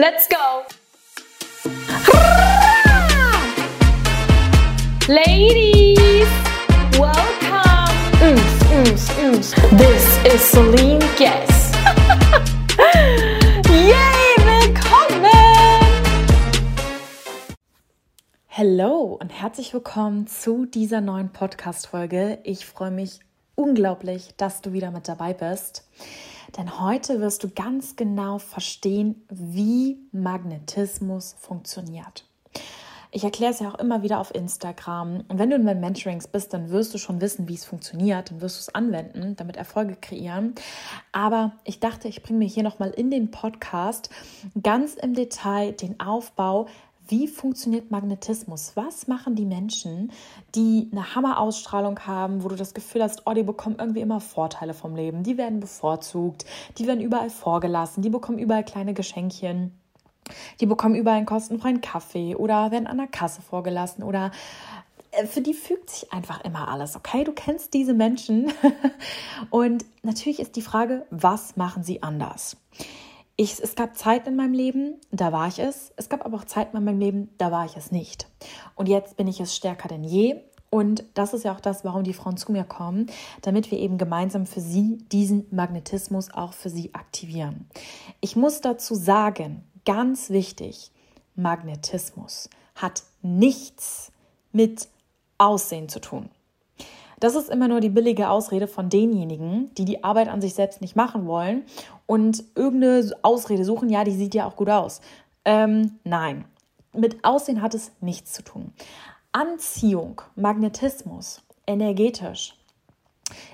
Let's go! Ladies, welcome! Ooms, ooms, ooms. This is Celine Guess. Yay, willkommen! Hallo und herzlich willkommen zu dieser neuen Podcast-Folge. Ich freue mich unglaublich, dass du wieder mit dabei bist. Denn heute wirst du ganz genau verstehen, wie Magnetismus funktioniert. Ich erkläre es ja auch immer wieder auf Instagram. Und wenn du in meinen Mentorings bist, dann wirst du schon wissen, wie es funktioniert. Dann wirst du es anwenden, damit Erfolge kreieren. Aber ich dachte, ich bringe mir hier nochmal in den Podcast ganz im Detail den Aufbau, wie funktioniert Magnetismus? Was machen die Menschen, die eine Hammerausstrahlung haben, wo du das Gefühl hast, oh, die bekommen irgendwie immer Vorteile vom Leben, die werden bevorzugt, die werden überall vorgelassen, die bekommen überall kleine Geschenkchen, die bekommen überall einen kostenfreien Kaffee oder werden an der Kasse vorgelassen oder äh, für die fügt sich einfach immer alles, okay? Du kennst diese Menschen. Und natürlich ist die Frage, was machen sie anders? Ich, es gab Zeiten in meinem Leben, da war ich es. Es gab aber auch Zeiten in meinem Leben, da war ich es nicht. Und jetzt bin ich es stärker denn je. Und das ist ja auch das, warum die Frauen zu mir kommen, damit wir eben gemeinsam für sie diesen Magnetismus auch für sie aktivieren. Ich muss dazu sagen, ganz wichtig, Magnetismus hat nichts mit Aussehen zu tun. Das ist immer nur die billige Ausrede von denjenigen, die die Arbeit an sich selbst nicht machen wollen und irgendeine Ausrede suchen, ja, die sieht ja auch gut aus. Ähm, nein, mit Aussehen hat es nichts zu tun. Anziehung, Magnetismus, energetisch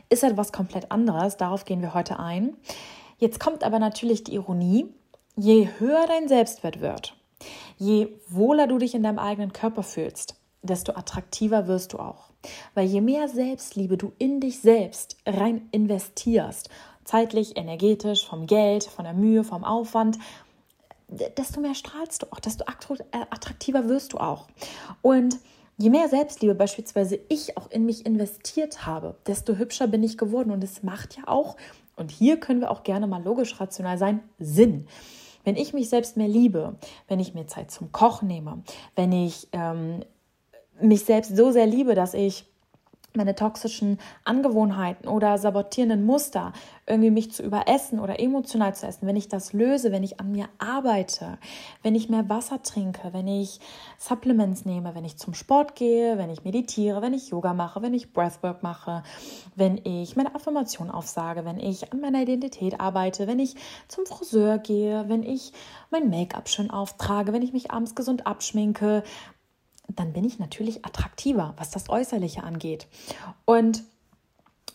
ist etwas komplett anderes. Darauf gehen wir heute ein. Jetzt kommt aber natürlich die Ironie. Je höher dein Selbstwert wird, je wohler du dich in deinem eigenen Körper fühlst, desto attraktiver wirst du auch. Weil je mehr Selbstliebe du in dich selbst rein investierst, zeitlich, energetisch, vom Geld, von der Mühe, vom Aufwand, desto mehr strahlst du auch, desto äh, attraktiver wirst du auch. Und je mehr Selbstliebe beispielsweise ich auch in mich investiert habe, desto hübscher bin ich geworden. Und es macht ja auch, und hier können wir auch gerne mal logisch rational sein, Sinn. Wenn ich mich selbst mehr liebe, wenn ich mir Zeit zum Kochen nehme, wenn ich ähm, mich selbst so sehr liebe, dass ich meine toxischen Angewohnheiten oder sabotierenden Muster, irgendwie mich zu überessen oder emotional zu essen, wenn ich das löse, wenn ich an mir arbeite, wenn ich mehr Wasser trinke, wenn ich Supplements nehme, wenn ich zum Sport gehe, wenn ich meditiere, wenn ich Yoga mache, wenn ich Breathwork mache, wenn ich meine Affirmation aufsage, wenn ich an meiner Identität arbeite, wenn ich zum Friseur gehe, wenn ich mein Make-up schön auftrage, wenn ich mich abends gesund abschminke, dann bin ich natürlich attraktiver, was das Äußerliche angeht. Und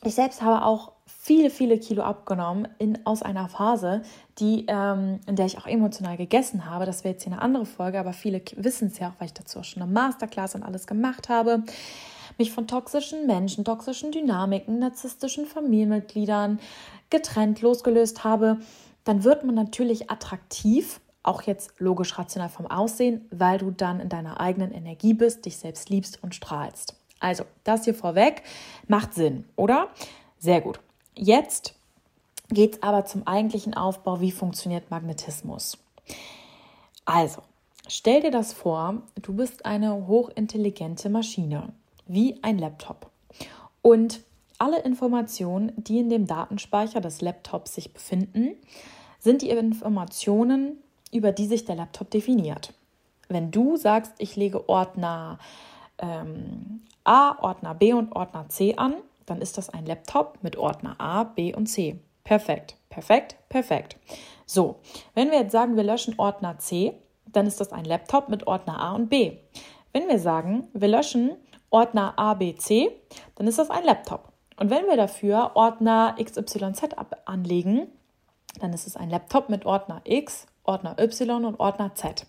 ich selbst habe auch viele, viele Kilo abgenommen in, aus einer Phase, die, ähm, in der ich auch emotional gegessen habe. Das wäre jetzt hier eine andere Folge, aber viele wissen es ja auch, weil ich dazu auch schon eine Masterclass und alles gemacht habe. Mich von toxischen Menschen, toxischen Dynamiken, narzisstischen Familienmitgliedern getrennt, losgelöst habe. Dann wird man natürlich attraktiv auch jetzt logisch rational vom Aussehen, weil du dann in deiner eigenen Energie bist, dich selbst liebst und strahlst. Also, das hier vorweg macht Sinn, oder? Sehr gut. Jetzt geht es aber zum eigentlichen Aufbau, wie funktioniert Magnetismus. Also, stell dir das vor, du bist eine hochintelligente Maschine, wie ein Laptop. Und alle Informationen, die in dem Datenspeicher des Laptops sich befinden, sind die Informationen, über die sich der Laptop definiert. Wenn du sagst, ich lege Ordner ähm, A, Ordner B und Ordner C an, dann ist das ein Laptop mit Ordner A, B und C. Perfekt, perfekt, perfekt. So, wenn wir jetzt sagen, wir löschen Ordner C, dann ist das ein Laptop mit Ordner A und B. Wenn wir sagen, wir löschen Ordner A, B, C, dann ist das ein Laptop. Und wenn wir dafür Ordner XYZ anlegen, dann ist es ein Laptop mit Ordner X, Ordner Y und Ordner Z.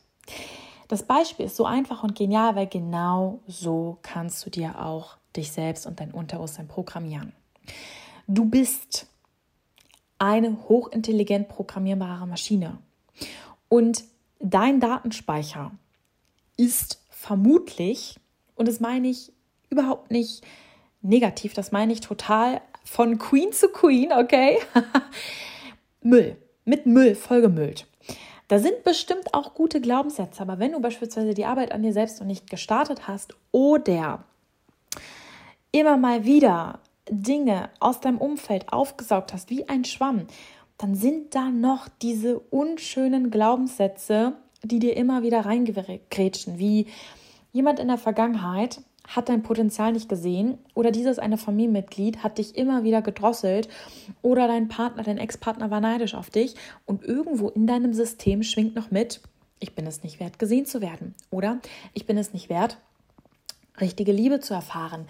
Das Beispiel ist so einfach und genial, weil genau so kannst du dir auch dich selbst und dein Unterbewusstsein programmieren. Du bist eine hochintelligent programmierbare Maschine und dein Datenspeicher ist vermutlich, und das meine ich überhaupt nicht negativ, das meine ich total von Queen zu Queen, okay? Müll, mit Müll vollgemüllt. Da sind bestimmt auch gute Glaubenssätze, aber wenn du beispielsweise die Arbeit an dir selbst noch nicht gestartet hast oder immer mal wieder Dinge aus deinem Umfeld aufgesaugt hast, wie ein Schwamm, dann sind da noch diese unschönen Glaubenssätze, die dir immer wieder reingrätschen, wie jemand in der Vergangenheit hat dein Potenzial nicht gesehen oder dieses eine Familienmitglied hat dich immer wieder gedrosselt oder dein Partner, dein Ex-Partner war neidisch auf dich und irgendwo in deinem System schwingt noch mit, ich bin es nicht wert, gesehen zu werden oder ich bin es nicht wert, richtige Liebe zu erfahren.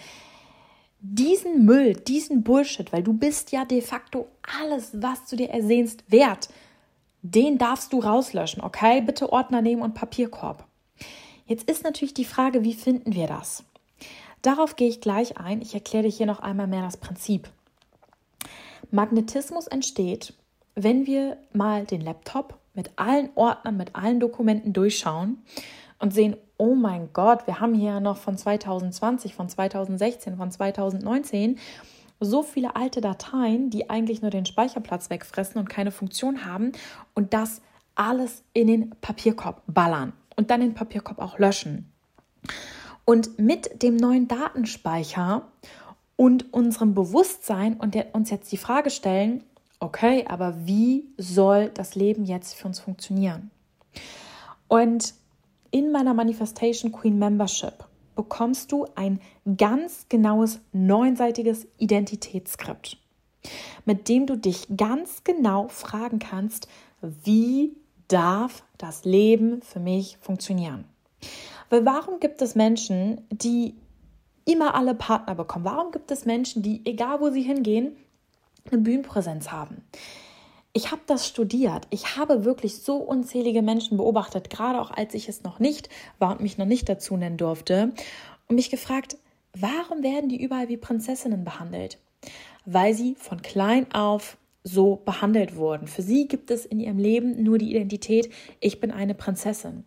Diesen Müll, diesen Bullshit, weil du bist ja de facto alles, was du dir ersehnst, wert, den darfst du rauslöschen, okay? Bitte Ordner nehmen und Papierkorb. Jetzt ist natürlich die Frage, wie finden wir das? Darauf gehe ich gleich ein. Ich erkläre dir hier noch einmal mehr das Prinzip. Magnetismus entsteht, wenn wir mal den Laptop mit allen Ordnern, mit allen Dokumenten durchschauen und sehen, oh mein Gott, wir haben hier noch von 2020, von 2016, von 2019 so viele alte Dateien, die eigentlich nur den Speicherplatz wegfressen und keine Funktion haben und das alles in den Papierkorb ballern und dann den Papierkorb auch löschen. Und mit dem neuen Datenspeicher und unserem Bewusstsein und uns jetzt die Frage stellen, okay, aber wie soll das Leben jetzt für uns funktionieren? Und in meiner Manifestation Queen Membership bekommst du ein ganz genaues neunseitiges Identitätsskript, mit dem du dich ganz genau fragen kannst, wie darf das Leben für mich funktionieren? Weil warum gibt es Menschen, die immer alle Partner bekommen? Warum gibt es Menschen, die, egal wo sie hingehen, eine Bühnenpräsenz haben? Ich habe das studiert. Ich habe wirklich so unzählige Menschen beobachtet, gerade auch als ich es noch nicht war und mich noch nicht dazu nennen durfte, und mich gefragt, warum werden die überall wie Prinzessinnen behandelt? Weil sie von klein auf so behandelt wurden. Für sie gibt es in ihrem Leben nur die Identität, ich bin eine Prinzessin.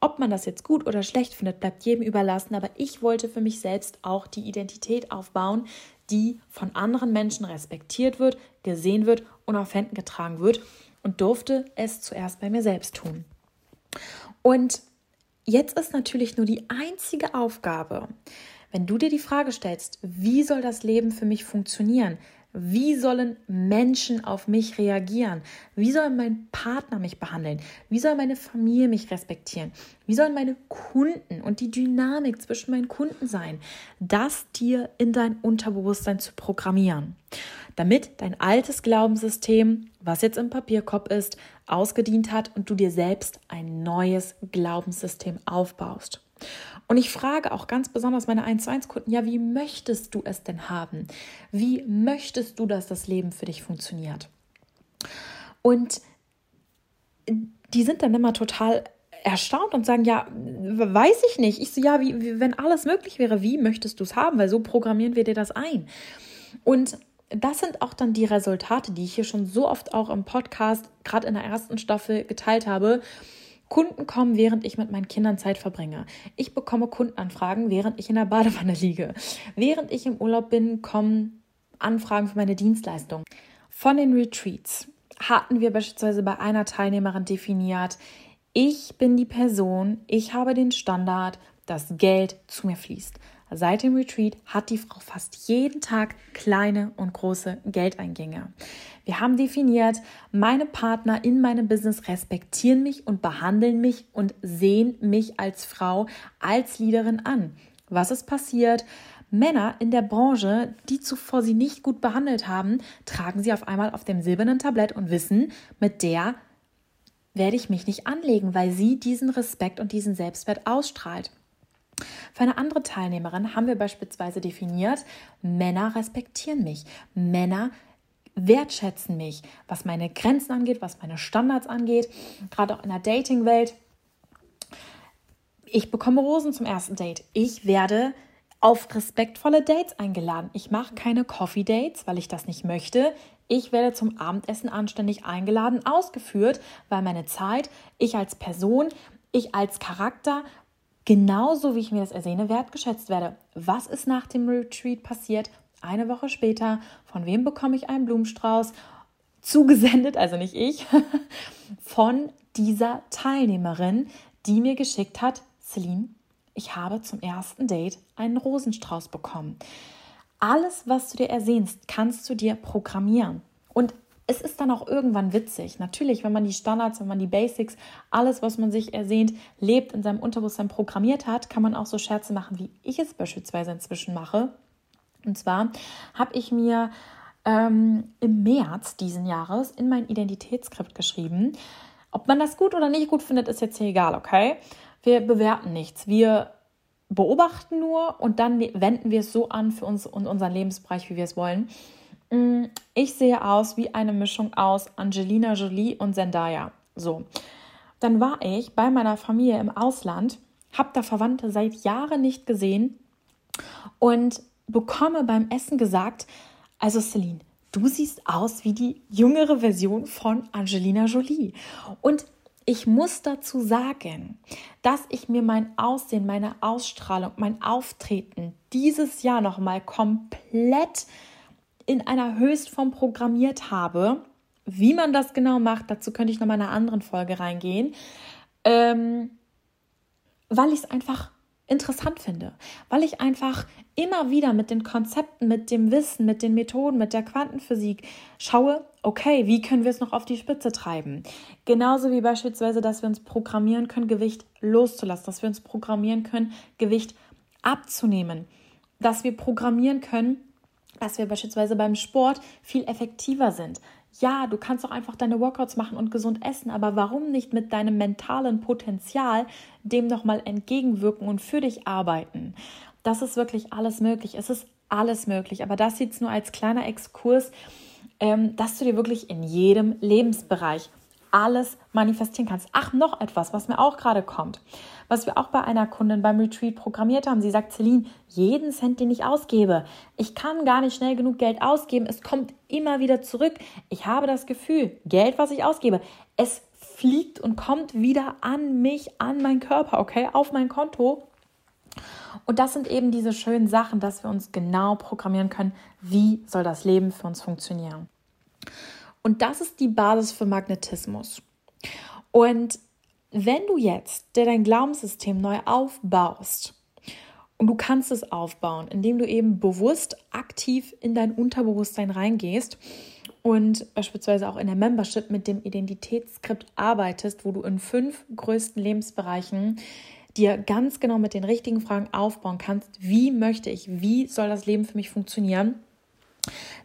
Ob man das jetzt gut oder schlecht findet, bleibt jedem überlassen, aber ich wollte für mich selbst auch die Identität aufbauen, die von anderen Menschen respektiert wird, gesehen wird und auf Händen getragen wird und durfte es zuerst bei mir selbst tun. Und jetzt ist natürlich nur die einzige Aufgabe, wenn du dir die Frage stellst, wie soll das Leben für mich funktionieren? Wie sollen Menschen auf mich reagieren? Wie soll mein Partner mich behandeln? Wie soll meine Familie mich respektieren? Wie sollen meine Kunden und die Dynamik zwischen meinen Kunden sein? Das dir in dein Unterbewusstsein zu programmieren, damit dein altes Glaubenssystem, was jetzt im Papierkorb ist, ausgedient hat und du dir selbst ein neues Glaubenssystem aufbaust. Und ich frage auch ganz besonders meine 1 zu 1 Kunden, ja, wie möchtest du es denn haben? Wie möchtest du, dass das Leben für dich funktioniert? Und die sind dann immer total erstaunt und sagen, ja, weiß ich nicht. Ich so, ja, wie, wie wenn alles möglich wäre, wie möchtest du es haben? Weil so programmieren wir dir das ein. Und das sind auch dann die Resultate, die ich hier schon so oft auch im Podcast, gerade in der ersten Staffel, geteilt habe. Kunden kommen, während ich mit meinen Kindern Zeit verbringe. Ich bekomme Kundenanfragen, während ich in der Badewanne liege. Während ich im Urlaub bin, kommen Anfragen für meine Dienstleistung. Von den Retreats hatten wir beispielsweise bei einer Teilnehmerin definiert, ich bin die Person, ich habe den Standard, dass Geld zu mir fließt. Seit dem Retreat hat die Frau fast jeden Tag kleine und große Geldeingänge. Wir haben definiert, meine Partner in meinem Business respektieren mich und behandeln mich und sehen mich als Frau, als Leaderin an. Was ist passiert? Männer in der Branche, die zuvor sie nicht gut behandelt haben, tragen sie auf einmal auf dem silbernen Tablett und wissen, mit der werde ich mich nicht anlegen, weil sie diesen Respekt und diesen Selbstwert ausstrahlt. Für eine andere Teilnehmerin haben wir beispielsweise definiert, Männer respektieren mich. Männer wertschätzen mich, was meine Grenzen angeht, was meine Standards angeht, gerade auch in der Dating-Welt. Ich bekomme Rosen zum ersten Date. Ich werde auf respektvolle Dates eingeladen. Ich mache keine Coffee Dates, weil ich das nicht möchte. Ich werde zum Abendessen anständig eingeladen, ausgeführt, weil meine Zeit, ich als Person, ich als Charakter genauso wie ich mir das ersehne, wertgeschätzt werde. Was ist nach dem Retreat passiert? Eine Woche später, von wem bekomme ich einen Blumenstrauß? Zugesendet, also nicht ich, von dieser Teilnehmerin, die mir geschickt hat, Celine, ich habe zum ersten Date einen Rosenstrauß bekommen. Alles, was du dir ersehnst, kannst du dir programmieren. Und es ist dann auch irgendwann witzig. Natürlich, wenn man die Standards, wenn man die Basics, alles, was man sich ersehnt, lebt, in seinem Unterbewusstsein programmiert hat, kann man auch so Scherze machen, wie ich es beispielsweise inzwischen mache. Und zwar habe ich mir ähm, im März diesen Jahres in mein Identitätsskript geschrieben. Ob man das gut oder nicht gut findet, ist jetzt hier egal, okay? Wir bewerten nichts. Wir beobachten nur und dann wenden wir es so an für uns und unseren Lebensbereich, wie wir es wollen. Mm, ich sehe aus wie eine Mischung aus Angelina Jolie und Zendaya. So. Dann war ich bei meiner Familie im Ausland, habe da Verwandte seit Jahren nicht gesehen und bekomme beim Essen gesagt, also Celine, du siehst aus wie die jüngere Version von Angelina Jolie. Und ich muss dazu sagen, dass ich mir mein Aussehen, meine Ausstrahlung, mein Auftreten dieses Jahr nochmal komplett in einer Höchstform programmiert habe. Wie man das genau macht, dazu könnte ich noch mal in einer anderen Folge reingehen, ähm, weil ich es einfach interessant finde, weil ich einfach immer wieder mit den Konzepten, mit dem Wissen, mit den Methoden, mit der Quantenphysik schaue, okay, wie können wir es noch auf die Spitze treiben? Genauso wie beispielsweise, dass wir uns programmieren können, Gewicht loszulassen, dass wir uns programmieren können, Gewicht abzunehmen, dass wir programmieren können, dass wir beispielsweise beim Sport viel effektiver sind. Ja, du kannst auch einfach deine Workouts machen und gesund essen, aber warum nicht mit deinem mentalen Potenzial dem nochmal entgegenwirken und für dich arbeiten? Das ist wirklich alles möglich. Es ist alles möglich, aber das jetzt nur als kleiner Exkurs, ähm, dass du dir wirklich in jedem Lebensbereich alles manifestieren kannst. Ach, noch etwas, was mir auch gerade kommt, was wir auch bei einer Kundin beim Retreat programmiert haben. Sie sagt, Celine, jeden Cent, den ich ausgebe, ich kann gar nicht schnell genug Geld ausgeben. Es kommt immer wieder zurück. Ich habe das Gefühl, Geld, was ich ausgebe, es fliegt und kommt wieder an mich, an meinen Körper, okay, auf mein Konto. Und das sind eben diese schönen Sachen, dass wir uns genau programmieren können, wie soll das Leben für uns funktionieren. Und das ist die Basis für Magnetismus. Und wenn du jetzt dir dein Glaubenssystem neu aufbaust, und du kannst es aufbauen, indem du eben bewusst aktiv in dein Unterbewusstsein reingehst und beispielsweise auch in der Membership mit dem Identitätsskript arbeitest, wo du in fünf größten Lebensbereichen dir ganz genau mit den richtigen Fragen aufbauen kannst, wie möchte ich, wie soll das Leben für mich funktionieren,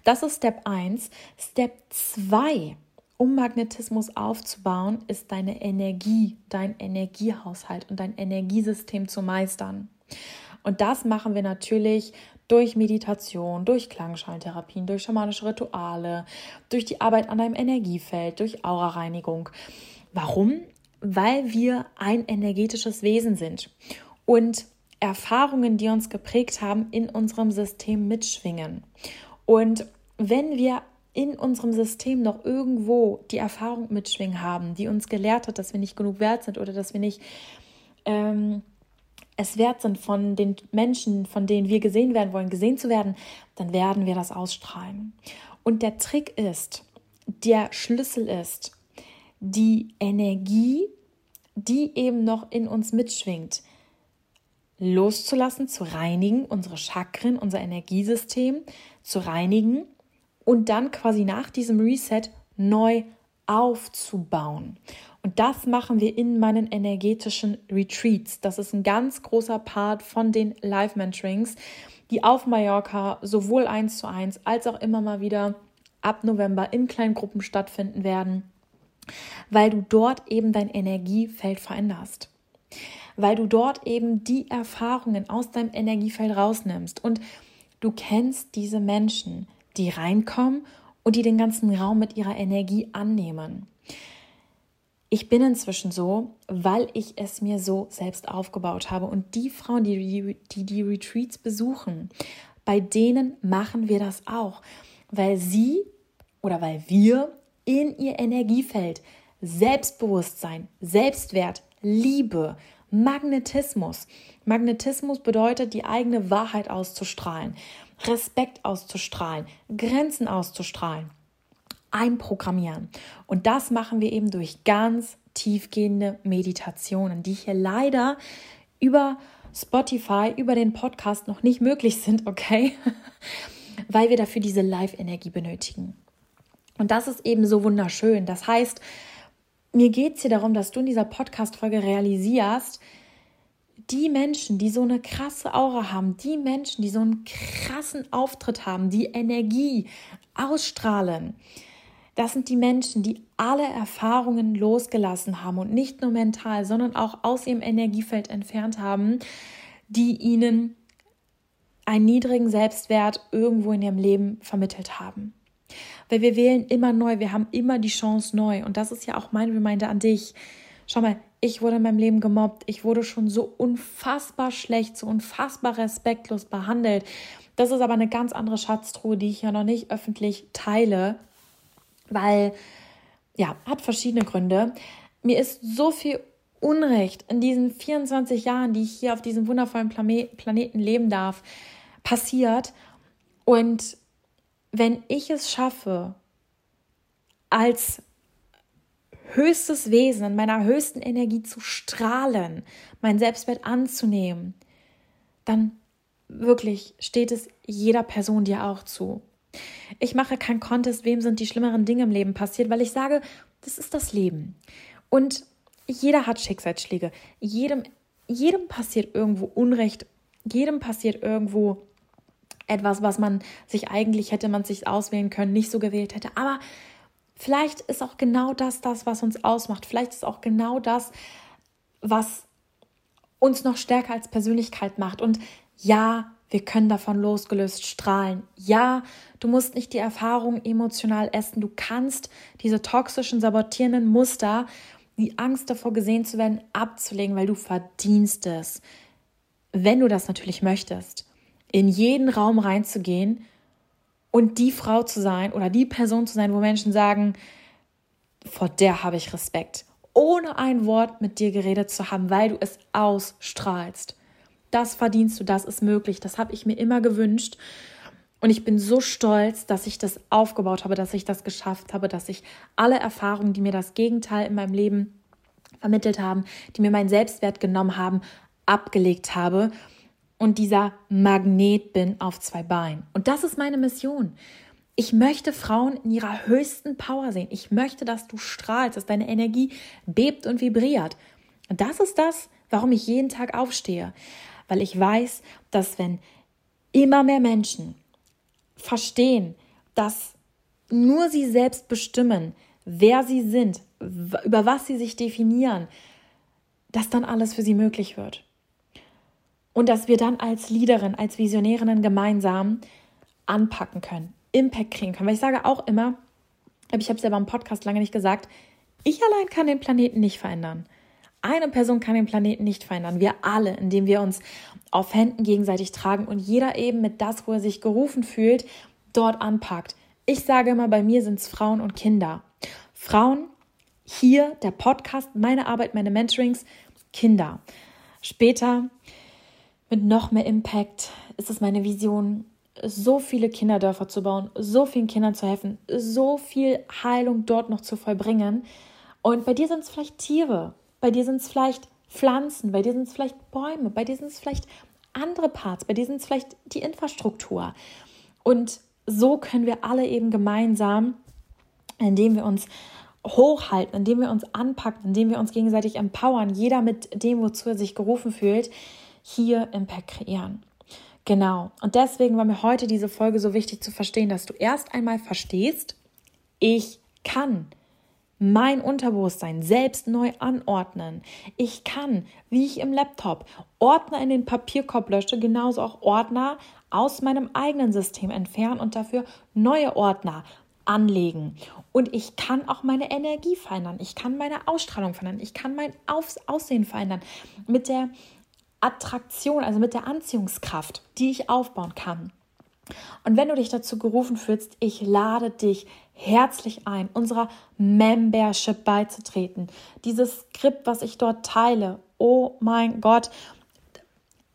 das ist Step 1. Step 2, um Magnetismus aufzubauen, ist deine Energie, dein Energiehaushalt und dein Energiesystem zu meistern. Und das machen wir natürlich durch Meditation, durch Klangschallentherapien, durch schamanische Rituale, durch die Arbeit an deinem Energiefeld, durch Aurareinigung. Warum? Weil wir ein energetisches Wesen sind und Erfahrungen, die uns geprägt haben, in unserem System mitschwingen. Und wenn wir in unserem System noch irgendwo die Erfahrung mitschwingen haben, die uns gelehrt hat, dass wir nicht genug wert sind oder dass wir nicht ähm, es wert sind, von den Menschen, von denen wir gesehen werden wollen, gesehen zu werden, dann werden wir das ausstrahlen. Und der Trick ist, der Schlüssel ist, die Energie, die eben noch in uns mitschwingt, loszulassen, zu reinigen, unsere Chakren, unser Energiesystem zu reinigen und dann quasi nach diesem Reset neu aufzubauen. Und das machen wir in meinen energetischen Retreats. Das ist ein ganz großer Part von den Live-Mentorings, die auf Mallorca sowohl eins zu eins als auch immer mal wieder ab November in kleinen Gruppen stattfinden werden, weil du dort eben dein Energiefeld veränderst weil du dort eben die Erfahrungen aus deinem Energiefeld rausnimmst. Und du kennst diese Menschen, die reinkommen und die den ganzen Raum mit ihrer Energie annehmen. Ich bin inzwischen so, weil ich es mir so selbst aufgebaut habe. Und die Frauen, die die, die Retreats besuchen, bei denen machen wir das auch, weil sie oder weil wir in ihr Energiefeld Selbstbewusstsein, Selbstwert, Liebe, Magnetismus. Magnetismus bedeutet, die eigene Wahrheit auszustrahlen, Respekt auszustrahlen, Grenzen auszustrahlen, einprogrammieren. Und das machen wir eben durch ganz tiefgehende Meditationen, die hier leider über Spotify, über den Podcast noch nicht möglich sind, okay? Weil wir dafür diese Live-Energie benötigen. Und das ist eben so wunderschön. Das heißt, mir geht es hier darum, dass du in dieser Podcast-Folge realisierst, die Menschen, die so eine krasse Aura haben, die Menschen, die so einen krassen Auftritt haben, die Energie ausstrahlen, das sind die Menschen, die alle Erfahrungen losgelassen haben und nicht nur mental, sondern auch aus ihrem Energiefeld entfernt haben, die ihnen einen niedrigen Selbstwert irgendwo in ihrem Leben vermittelt haben. Weil wir wählen immer neu, wir haben immer die Chance neu. Und das ist ja auch mein Reminder an dich. Schau mal, ich wurde in meinem Leben gemobbt. Ich wurde schon so unfassbar schlecht, so unfassbar respektlos behandelt. Das ist aber eine ganz andere Schatztruhe, die ich ja noch nicht öffentlich teile, weil, ja, hat verschiedene Gründe. Mir ist so viel Unrecht in diesen 24 Jahren, die ich hier auf diesem wundervollen Planeten leben darf, passiert. Und wenn ich es schaffe, als höchstes Wesen, in meiner höchsten Energie zu strahlen, mein Selbstwert anzunehmen, dann wirklich steht es jeder Person dir auch zu. Ich mache kein Contest, wem sind die schlimmeren Dinge im Leben passiert, weil ich sage, das ist das Leben. Und jeder hat Schicksalsschläge. Jedem, jedem passiert irgendwo Unrecht. Jedem passiert irgendwo etwas, was man sich eigentlich hätte man sich auswählen können, nicht so gewählt hätte. Aber vielleicht ist auch genau das das, was uns ausmacht. Vielleicht ist auch genau das, was uns noch stärker als Persönlichkeit macht. Und ja, wir können davon losgelöst strahlen. Ja, du musst nicht die Erfahrung emotional essen. Du kannst diese toxischen, sabotierenden Muster, die Angst davor gesehen zu werden, abzulegen, weil du verdienst es. Wenn du das natürlich möchtest in jeden Raum reinzugehen und die Frau zu sein oder die Person zu sein, wo Menschen sagen, vor der habe ich Respekt, ohne ein Wort mit dir geredet zu haben, weil du es ausstrahlst. Das verdienst du, das ist möglich, das habe ich mir immer gewünscht. Und ich bin so stolz, dass ich das aufgebaut habe, dass ich das geschafft habe, dass ich alle Erfahrungen, die mir das Gegenteil in meinem Leben vermittelt haben, die mir meinen Selbstwert genommen haben, abgelegt habe und dieser Magnet bin auf zwei Beinen. Und das ist meine Mission. Ich möchte Frauen in ihrer höchsten Power sehen. Ich möchte, dass du strahlst, dass deine Energie bebt und vibriert. Und das ist das, warum ich jeden Tag aufstehe. Weil ich weiß, dass wenn immer mehr Menschen verstehen, dass nur sie selbst bestimmen, wer sie sind, über was sie sich definieren, dass dann alles für sie möglich wird und dass wir dann als Leaderin, als Visionärinnen gemeinsam anpacken können, Impact kriegen können. Weil ich sage auch immer, ich habe es ja beim Podcast lange nicht gesagt, ich allein kann den Planeten nicht verändern. Eine Person kann den Planeten nicht verändern. Wir alle, indem wir uns auf Händen gegenseitig tragen und jeder eben mit das, wo er sich gerufen fühlt, dort anpackt. Ich sage immer, bei mir sind es Frauen und Kinder. Frauen, hier der Podcast, meine Arbeit, meine Mentorings, Kinder. Später mit noch mehr Impact ist es meine Vision, so viele Kinderdörfer zu bauen, so vielen Kindern zu helfen, so viel Heilung dort noch zu vollbringen. Und bei dir sind es vielleicht Tiere, bei dir sind es vielleicht Pflanzen, bei dir sind es vielleicht Bäume, bei dir sind es vielleicht andere Parts, bei dir sind es vielleicht die Infrastruktur. Und so können wir alle eben gemeinsam, indem wir uns hochhalten, indem wir uns anpacken, indem wir uns gegenseitig empowern, jeder mit dem, wozu er sich gerufen fühlt, hier Impact kreieren. Genau. Und deswegen war mir heute diese Folge so wichtig zu verstehen, dass du erst einmal verstehst, ich kann mein Unterbewusstsein selbst neu anordnen. Ich kann, wie ich im Laptop, Ordner in den Papierkorb lösche, genauso auch Ordner aus meinem eigenen System entfernen und dafür neue Ordner anlegen. Und ich kann auch meine Energie verändern. Ich kann meine Ausstrahlung verändern. Ich kann mein Aussehen verändern. Mit der Attraktion, also mit der Anziehungskraft, die ich aufbauen kann. Und wenn du dich dazu gerufen fühlst, ich lade dich herzlich ein, unserer Membership beizutreten. Dieses Skript, was ich dort teile, oh mein Gott,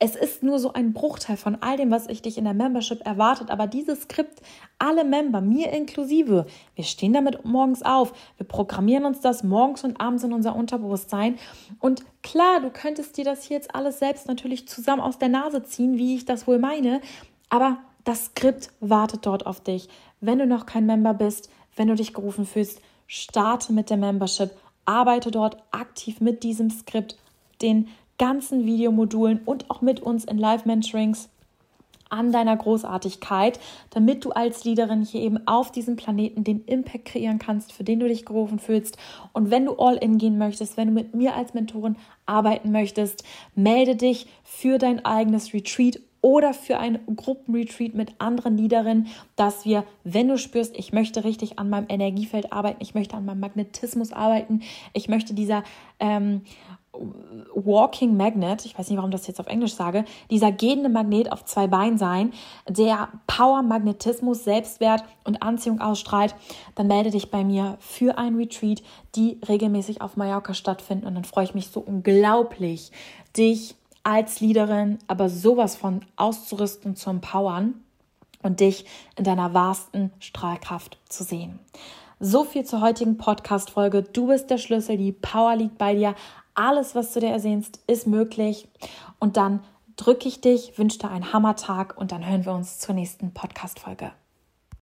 es ist nur so ein Bruchteil von all dem, was ich dich in der Membership erwartet. Aber dieses Skript, alle Member, mir inklusive, wir stehen damit morgens auf. Wir programmieren uns das morgens und abends in unser Unterbewusstsein. Und klar, du könntest dir das hier jetzt alles selbst natürlich zusammen aus der Nase ziehen, wie ich das wohl meine. Aber das Skript wartet dort auf dich. Wenn du noch kein Member bist, wenn du dich gerufen fühlst, starte mit der Membership. Arbeite dort aktiv mit diesem Skript, den ganzen Videomodulen und auch mit uns in Live-Mentorings an deiner Großartigkeit, damit du als Leaderin hier eben auf diesem Planeten den Impact kreieren kannst, für den du dich gerufen fühlst. Und wenn du all in gehen möchtest, wenn du mit mir als Mentorin arbeiten möchtest, melde dich für dein eigenes Retreat oder für ein Gruppenretreat mit anderen Leaderinnen, dass wir, wenn du spürst, ich möchte richtig an meinem Energiefeld arbeiten, ich möchte an meinem Magnetismus arbeiten, ich möchte dieser ähm, Walking Magnet, ich weiß nicht, warum das jetzt auf Englisch sage, dieser gehende Magnet auf zwei Beinen sein, der Power, Magnetismus, Selbstwert und Anziehung ausstrahlt, dann melde dich bei mir für ein Retreat, die regelmäßig auf Mallorca stattfinden. Und dann freue ich mich so unglaublich, dich als Leaderin aber sowas von auszurüsten, zu empowern und dich in deiner wahrsten Strahlkraft zu sehen. So viel zur heutigen Podcast-Folge. Du bist der Schlüssel, die Power liegt bei dir. Alles, was du dir ersehnst, ist möglich. Und dann drücke ich dich, wünsche dir einen Hammertag und dann hören wir uns zur nächsten Podcast-Folge.